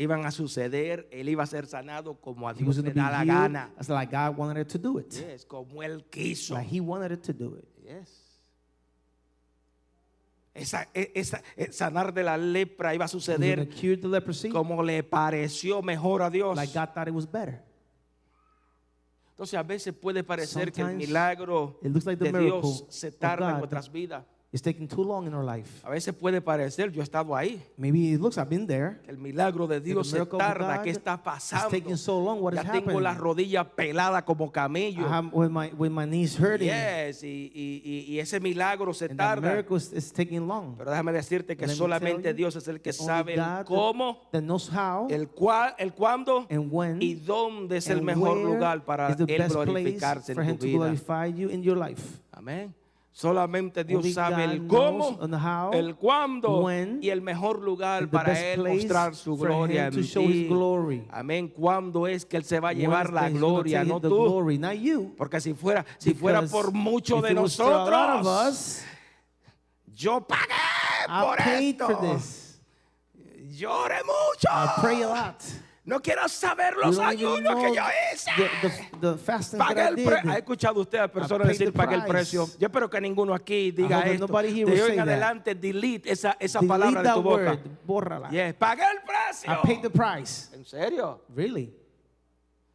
Iban a suceder, él iba a ser sanado como a Dios le da la gana. as like God wanted it to do it. Yes, como él quiso. Like he wanted it to do it. Yes. Esa, e- esa- e- sanar de la lepra iba a suceder como le pareció mejor a Dios. like God thought it was better. Entonces a veces puede parecer que el Sometimes milagro like de Dios se tarda en nuestras vidas. It's taking too long in our life. A veces puede parecer, yo he estado ahí, Maybe it looks, I've been there. el milagro de Dios se miracle of tarda. God ¿Qué está It's pasando? taking so long. What Ya tengo las rodillas peladas como camello. I have, with my with my knees hurting. Yes, y, y- y- ese milagro se And the tarda. miracle is, is taking long. Pero déjame decirte que solamente Dios es el que sabe el cómo, that knows how el cuál, el cuándo and when y dónde es el mejor lugar para Él glorificarse en tu vida. Amén. Solamente Dios sabe el cómo, how, el cuándo when, y el mejor lugar para Él mostrar su gloria en ti. Amén. ¿Cuándo es que Él se va a llevar la gloria? No tú. glory. Porque si fuera, si fuera por mucho de nosotros, us, yo pagué I por esto. Lloré mucho. I pray a lot. No quiero saber los ayunos que yo hice. the, the, I el did. pre- ¿Ha escuchado usted a personas decir pagué el precio? Yo espero que ninguno aquí diga esto. De hoy en say that. adelante delete esa, esa Delete palabra de tu boca. word. Bórrala. Yes, pagué el precio. I paid the price. ¿En serio? Really?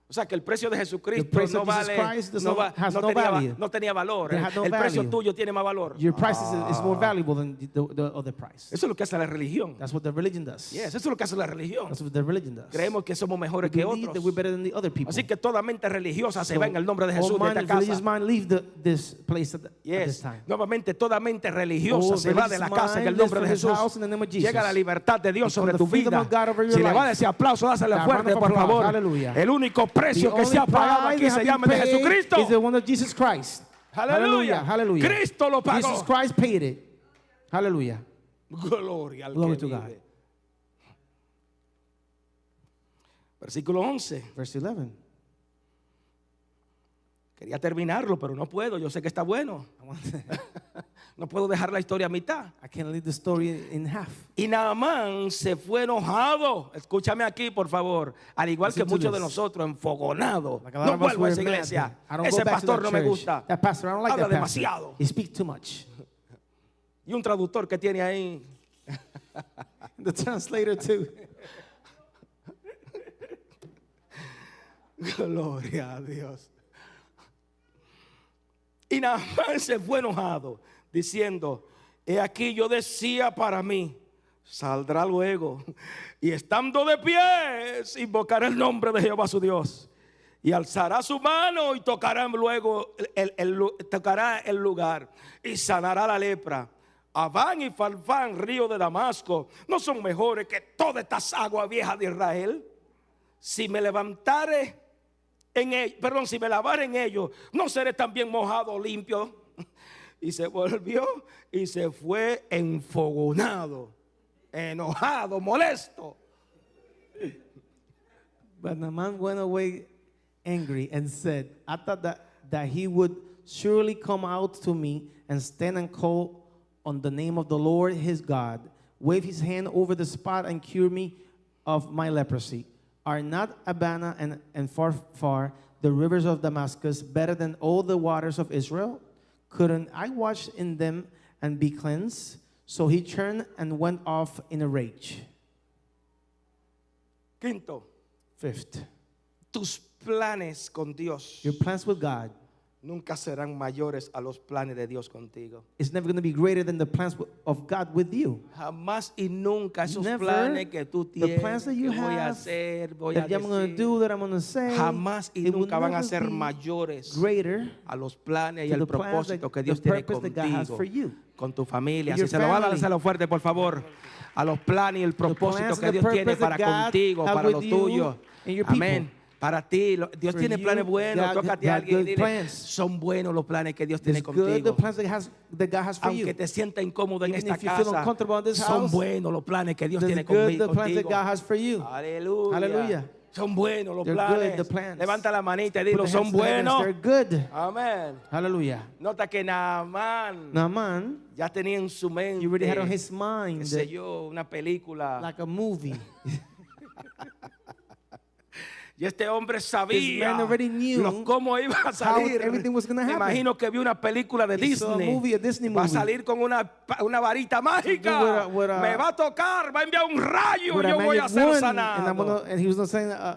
O sea que el precio de Jesucristo no vale, no, va- no no tenía, value. no tenía valor. El, el precio value. tuyo tiene más valor. Your price is, is more valuable than the, the, the other price. Eso es lo que hace la religión. That's what the religion does. Yes, eso es lo que hace la religión. That's what the religion does. Creemos que somos We mejores que believe that otros. we're better than the other people. Así que toda mente religiosa se So, va en el nombre de Jesús de esta casa. mind leave the, this place at, the, at this Yes. time. Nuevamente, toda mente religiosa Oh, se va de la casa en el nombre de Jesús. Llega la libertad de Dios sobre tu vida. Si le va a ese aplauso, dásele fuerte, por favor. El único precio que se ha pagado aquí se llama de Jesucristo. Is the one of Jesus Christ. Aleluya. Hallelujah. Cristo lo pagó. Jesus Christ paid it. Hallelujah. Gloria al Glory que to God. vive. Versículo 11. Verse 11. Quería terminarlo, pero no puedo. Yo sé que está bueno. No puedo dejar la historia a mitad. I can't leave the story in half. Y Naamán se fue enojado. Escúchame aquí, por favor. Al igual que Listen muchos de nosotros, enfogonado. Like No vuelvo a esa iglesia. Ese pastor no me gusta. That pastor, I don't like Habla that pastor. demasiado. He speaks too much. Y un traductor que tiene ahí. The translator too. Gloria a Dios. Y Naamán se fue enojado, diciendo: He aquí yo decía para mí, saldrá luego, y estando de pies, invocará el nombre de Jehová su Dios. Y alzará su mano y tocará luego el, el tocará el lugar y sanará la lepra. Abán y Falfán, río de Damasco, no son mejores que todas estas aguas viejas de Israel. Si me levantare en ellos, perdón, si me lavare en ellos, no seré también mojado limpio. Y se volvió y se fue enfogonado, enojado, molesto. But Naaman went away angry and said, I thought that, that he would surely come out to me and stand and call on the name of the Lord his God, wave his hand over the spot and cure me of my leprosy. Are not Abana and, and far, far the rivers of Damascus better than all the waters of Israel? Couldn't I wash in them and be cleansed? So he turned and went off in a rage. Quinto, Fifth, tus planes con Dios your plans with God nunca serán mayores a los planes de Dios contigo. is never going to be greater than the plans of God with you. Jamás y nunca esos Never. planes que tú The tienes, plans that que you voy a have, hacer, voy a That I'm going to decir, do, that I'm going to say, jamás y nunca van a ser mayores greater a los planes y al the propósito that- que the Dios tiene that contigo, con tu familia. Si se lo va a dar, dáselo fuerte, por favor. A los planes y el propósito que the Dios tiene that para contigo, para los tuyos. Amén. Para ti, Dios For tiene you, planes buenos. God- Tócate a alguien y good dile, plans. son buenos los planes que Dios tiene It's good contigo. plans that, has, that God has for Aunque you. te sienta incómodo en esta casa, son buenos los planes que Dios tiene good contigo. Aleluya. Son buenos los They're good, planes. the plans. Levanta la manita y the son buenos. Good. Amén. Hallelujah. Nota que Naamán Naaman, ya tenía en su mente, you already had on his qué mind sé yo, una película. like a movie. y este hombre sabía lo- cómo iba a salir. Me imagino que vio una película de Disney. movie, Disney Va a movie. salir con una, una varita mágica. with a- with a- Me va a tocar, va a enviar un rayo. a Yo voy a ser sanado. uh,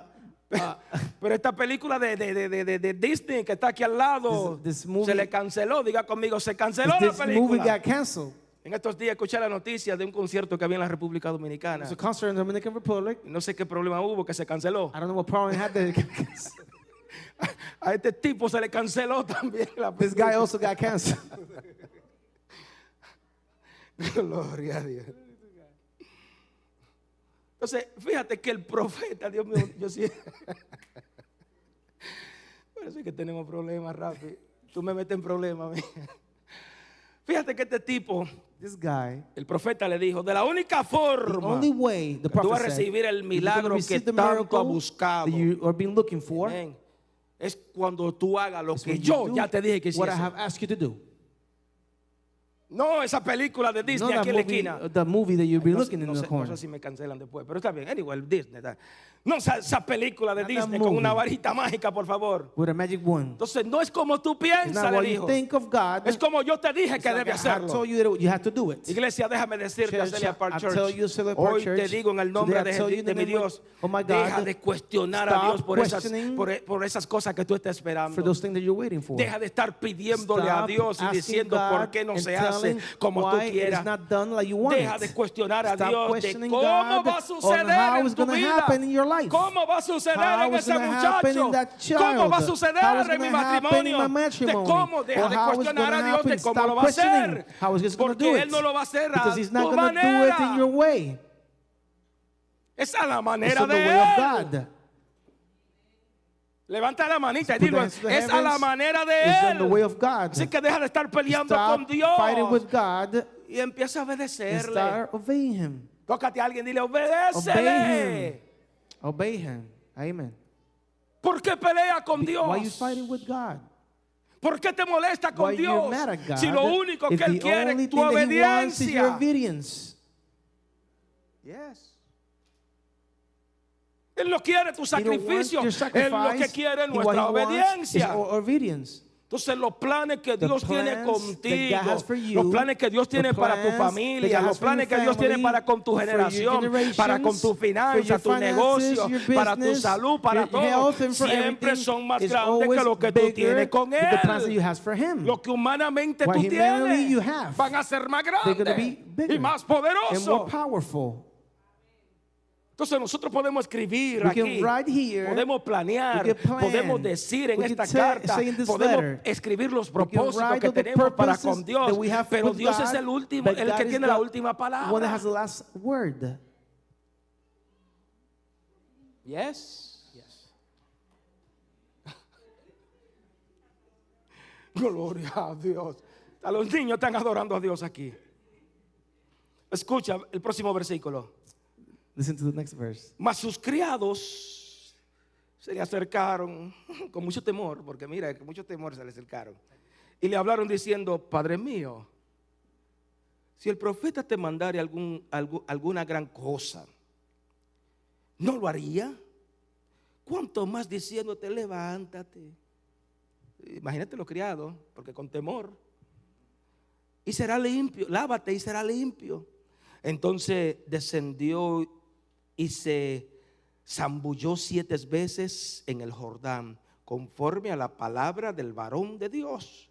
Pero esta película de, de, de, de, Disney que está aquí al lado This- this movie- se le canceló. Diga conmigo, se canceló la this movie película. got canceled. En estos días escuché la noticia de un concierto que había en la República Dominicana. There's a concert in the Dominican Republic. No sé qué problema hubo que se canceló. I don't know what problem had that. A este tipo se le canceló también la This guy also got canceled. Gloria a Dios. Entonces, fíjate que el profeta, Dios mío, yo sí. Parece que tenemos problemas, Rafi. Tú me metes en problemas. Fíjate que este tipo, This guy, el profeta le dijo, de la única the forma only way the tú vas a recibir el milagro que receive the tanto ha miracle buscado. for. amén, es cuando tú hagas lo is que when you yo do ya te dije que What I hicieras. have asked you to do. No esa película de Disney Not aquí en la movie, esquina. the movie that you've been no, looking no in sé, the no corner. sé si me cancelan después, pero está bien. Anyway, el Disney. está- No, esa, esa película de Not Disney con una varita mágica, por favor. With a magic wand. Entonces, no es como tú piensas, le dijo. God. Es como yo te dije que like debe I have hacerlo. you you have to do it. Iglesia, déjame decirte, Celia Park Church. you, Hoy te Church, digo en el nombre de, de the mi Dios, oh my God, deja de cuestionar a Dios por esas, por, por esas cosas que tú estás For esperando. those things that you're waiting for. Deja de estar pidiéndole a Stop Dios y diciendo God por qué no se hace como tú quieras. It's not done like you want Deja de cuestionar a Dios de cómo va a suceder en tu vida. Life. ¿Cómo va a suceder How en ese muchacho? ¿Cómo va a suceder en mi matrimonio? De cómo deja de cuestionar a Dios de cómo lo va a hacer. Porque Él no lo va a hacer a tu gonna do it in manera. your way. Esa es la manera de Él. Levanta la manita y dilo, es a la manera de Él. Así que deja de estar peleando con Dios fighting with God y empieza a obedecerle. start obeying Him. Tócate a alguien y dile, obedécele. Obey Him. Amen. ¿Por qué pelea con Dios? Why are you fighting with God? ¿Por qué te molesta con Why Dios? you're mad at God? Si lo único if que Él quiere es tu obediencia. obedience. Yes. Él no quiere tu sacrificio. Él lo que quiere es nuestra obediencia. Entonces los planes que Dios tiene contigo, los planes que Dios tiene para tu familia, los planes que Dios tiene para con tu generación, para con tu finanza, tu negocio, para tu salud, para todo, siempre son más grandes que lo que tú tienes con Él. Lo que humanamente tú tienes van a ser más grandes y más poderosos. Entonces nosotros podemos escribir We aquí, here, podemos planear, plan, podemos decir en esta carta, podemos letter, escribir los propósitos que tenemos para con Dios, pero Dios God, es el último, el que tiene la última One that has palabra. the last word. Yes. Gloria a Dios. A los niños están adorando a Dios aquí. Escucha el próximo versículo. Listen to the next verse. Mas sus criados se le acercaron con mucho temor, porque mira, con mucho temor se le acercaron. Y le hablaron diciendo, Padre mío, si el profeta te mandare algún, algu- alguna gran cosa, ¿no lo haría? ¿Cuánto más diciéndote, levántate? Imagínate los criados, porque con temor. Y será limpio, lávate y será limpio. Entonces descendió y se zambulló siete veces en el Jordán, conforme a la palabra del varón de Dios.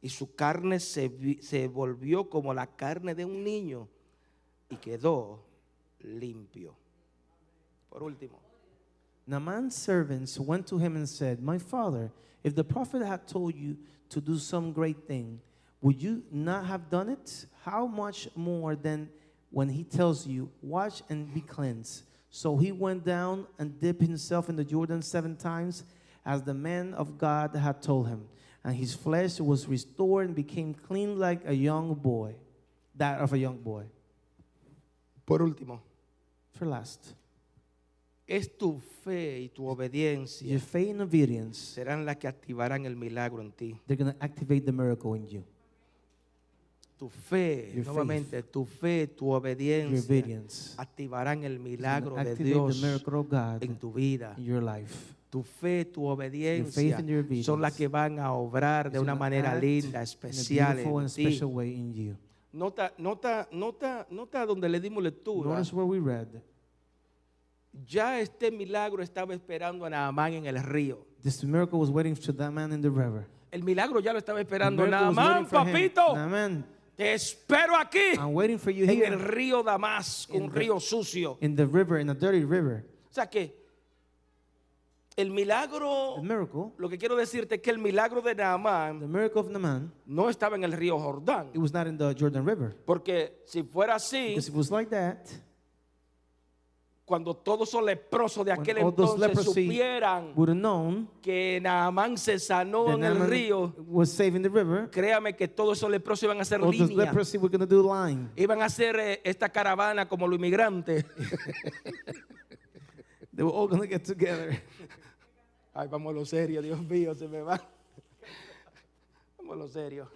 Y su carne se, se volvió como la carne de un niño y quedó limpio. Por último, Naaman's servants went to him and said, My father, if the prophet had told you to do some great thing, would you not have done it? How much more than when he tells you, Watch and be cleansed? So he went down and dipped himself in the Jordan seven times, as the man of God had told him. And his flesh was restored and became clean like a young boy, that of a young boy. por último, For last, es tu fe y tu obediencia your faith and obedience, serán las que activarán el milagro en ti. they're going to activate the miracle in you. Tu fe, Your nuevamente, tu fe, tu obediencia activarán el milagro de Dios en tu vida. in your life. Tu fe, tu faith obediencia son las que van a obrar de una manera linda, especial en ti. Nota, nota, nota, nota donde le dimos lectura. Where we read. Ya este milagro estaba esperando a Naamán en el río. This miracle was waiting for that man in the river. El milagro ya lo estaba esperando. Naamán, papito, Naaman, te espero aquí I'm waiting for you en el here río Damasco, un In the- río sucio. in the river, in a dirty river. O sea que el milagro, miracle, lo que quiero decirte es que el milagro de Naamán Naaman, no estaba en el río Jordán. it was not in the Jordan River. Porque si fuera así, Because it was like that, cuando todos esos leprosos de aquel entonces supieran known que Naamán se sanó en el río, was the river, créame que todos esos leprosos iban a hacer línea. Iban a hacer eh, esta caravana como los inmigrantes. They were all going to get together. Ay, vamos a lo serio, Dios mío, se me va. Vamos a lo serio.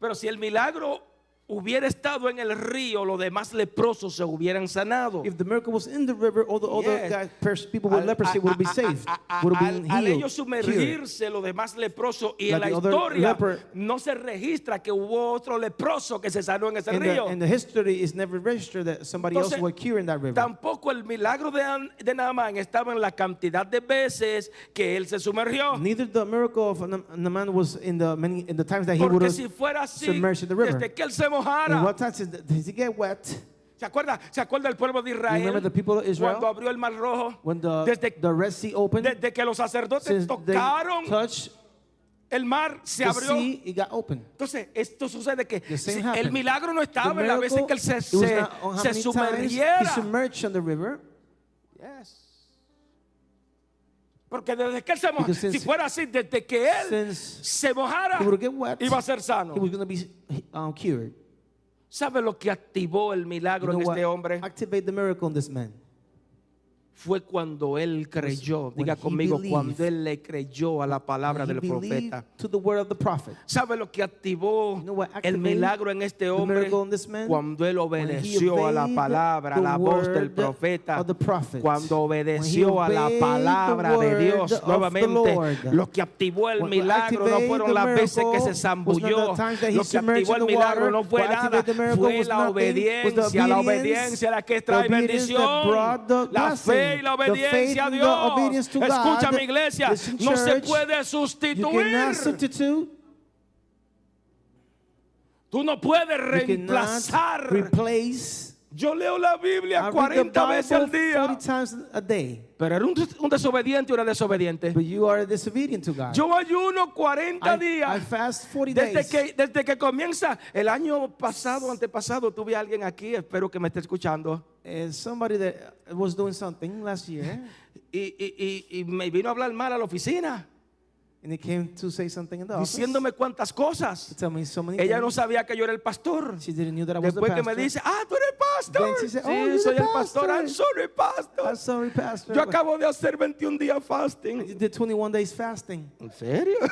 Pero si el milagro hubiera estado en el río, los demás leprosos se hubieran sanado. If the miracle was in the river, all the other guys, people with Al- leprosy would be saved, would have al- been al healed. ellos cured. sumergirse los demás leprosos y en Like la the other historia leper- no se registra que hubo otro leproso que se sanó en ese And río. the, and the history is never registered that somebody else Entonces, was cured in that river. Tampoco el milagro de, de Naamán estaba en la cantidad de veces que él se sumergió. Neither the miracle of Naam- Naaman was in the many in the times that he would Porque have si fuera así, submerged in the river. desde que él se Mojara, what times did, did he get wet? ¿se acuerda? ¿Se acuerda el pueblo de Israel? Remember the people of Israel? Cuando abrió el mar rojo, When the, desde, the Red Sea opened, desde que los sacerdotes since they tocaron touched el mar, se the abrió. sea, it got open. Entonces, esto sucede que The same si- el milagro no The estaba en las veces miracle, que él se, it was se, not on how se many times he sumergiera. submerged on the river. Yes. Porque desde que él se mojara, Because since- si fuera así, desde que él Since se mojara, he would get wet, iba a ser sano. he was going to be um, cured. ¿Sabe lo que activó el You milagro know en este hombre? activate the miracle in this man? Fue cuando él creyó, diga conmigo, believed. cuando él le creyó a la palabra del profeta. to the word of the prophet. ¿Sabe lo que activó el milagro en este hombre? Cuando él obedeció a la palabra, a la voz del profeta. Cuando obedeció a la palabra de Dios nuevamente, lo que activó el milagro no fueron las veces que se zambulló. Lo que activó el milagro no fue nada, fue la obediencia, la obediencia la que trae bendición, la fe y la obediencia a Dios. obedience to Escucha mi iglesia, no se puede sustituir. Tú no puedes reemplazar. replace. Yo leo la Biblia I read the 40 veces al día. 40 times a day. Pero era un, un desobediente era desobediente. But you are disobedient to God. Yo ayuno 40 I, I días. fast 40 Desde days. que, desde que comienza el año pasado, antepasado, tuve a alguien aquí, espero que me esté escuchando, And somebody that was doing something last year, y, y- y- y me vino a hablar mal a la oficina, and he came to say something in the office. diciéndome cuántas cosas. tell me so many Ella no things. sabía que yo era el pastor. She didn't knew that I was the Después que pastor. me dice, ah, tú eres pastor. Then she said, sí, "Oh, you're soy the el pastor. pastor." I'm sorry, pastor. I'm sorry, pastor. Yo acabo de hacer 21 días You fasting. did 21 days fasting. ¿En serio?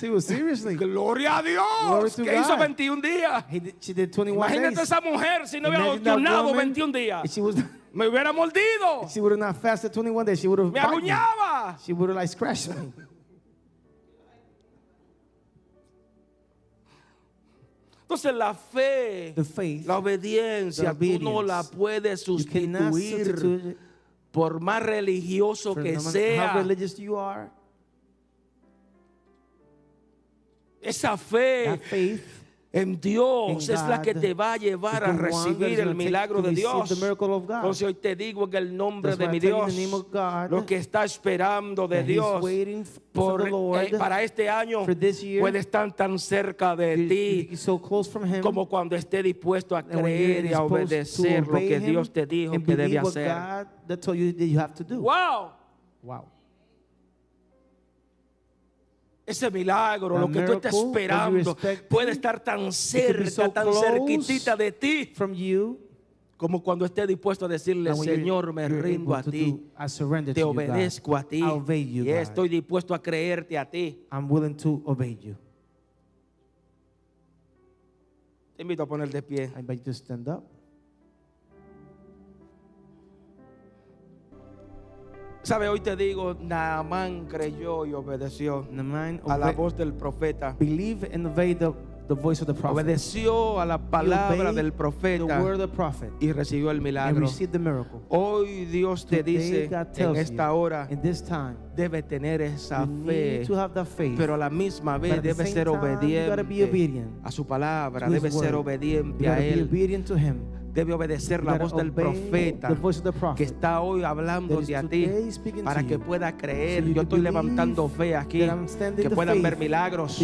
She was seriously. Gloria a Dios. Glory que hizo God. 21 días. He did, she did 21 Imagínate days. esa mujer si no hubiera ayunado woman, 21 días. She was. Me hubiera mordido. She would have not fasted 21 days. She would have. Me arruñaba. She would have like scratched me. Entonces la fe, The faith. la obediencia, tú no la puedes sustituir por más religioso que sea. Esa fe en Dios es la que te va a llevar a recibir el milagro de Dios. Entonces hoy te digo en el nombre de mi Dios, lo que está esperando de Dios por, eh, para este año puede estar tan cerca de ti como cuando esté dispuesto a creer y a obedecer lo que Dios te dijo que debe hacer. God that Ese milagro, lo que tú estás esperando, puede estar tan cerca, so tan cerquitita de ti, From you, como cuando esté dispuesto a decirle, Señor, me rindo a ti, te obedezco a ti, y estoy dispuesto a creerte a ti. I'm willing to obey you. Te invito a poner de pie. I invite you to stand up. Sabe, hoy te digo, Naamán creyó y obedeció And the man a la voz del profeta. believe and obey the the voice of the prophet. obedeció a la palabra del the profeta word of the prophet y recibió el and milagro. received the miracle. Hoy Dios te Today, dice en esta hora in this time, debe tener esa fe, to have that faith. pero a la misma vez the debe ser time, obediente obedient a su palabra, debe ser word. Obediente a él. Debe obedecer la voz del profeta que está hoy hablando de a ti para que pueda creer. So Yo estoy levantando fe aquí, que puedan ver milagros.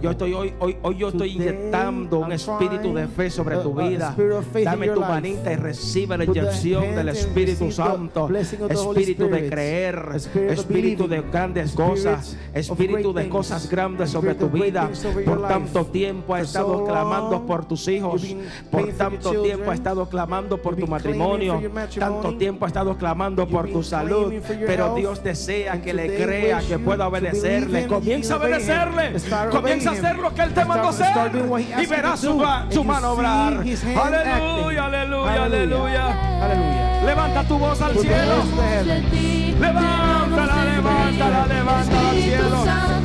Yo estoy hoy, hoy, hoy yo estoy Today, inyectando un espíritu de fe sobre a- tu a vida. Dame tu manita y recibe la inyección del Espíritu Santo. Espíritu de creer, espíritu de grandes cosas, espíritu de cosas grandes sobre tu vida. Por tanto tiempo ha estado clamando por tus hijos. Por tanto tiempo ha estado clamando por tu matrimonio. Tanto tiempo ha estado clamando por tu salud. Pero. Dios desea que le crea, que pueda obedecerle. Comienza a obedecerle. Comienza a hacer lo que Él te mandó hacer. Y verás su, su mano obrar. Aleluya, aleluya, aleluya. Hallelujah. Levanta tu voz al cielo. Levántala, levántala, levántala al cielo.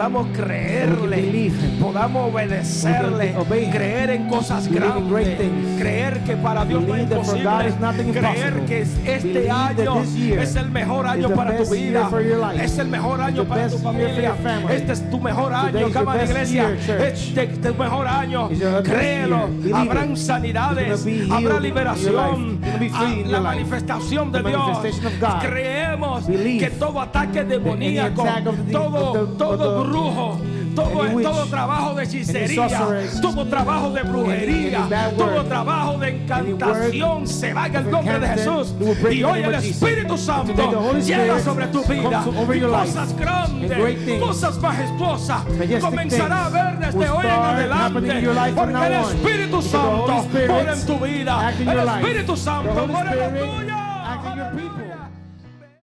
Podamos creerle, podamos obedecerle, creer en cosas grandes, creer que para Dios no es imposible, creer que este año es el mejor año para tu vida, es el mejor año para tu familia, family. este es tu mejor año, cama de iglesia, este es tu mejor año, créelo, habrán sanidades, habrá liberación, ah, la manifestación de Dios, manifestation que todo ataque demoníaco, todo, todo brujo, todo, todo trabajo de hechicería, todo trabajo de brujería, todo trabajo de encantación se va en el nombre de Jesús. Y hoy el. Espíritu Santo llega sobre tu vida y cosas And grandes, cosas majestuosas comenzará a ver desde hoy en adelante porque el. Espíritu Santo mora en tu vida, el. Espíritu Santo mora en la tuya.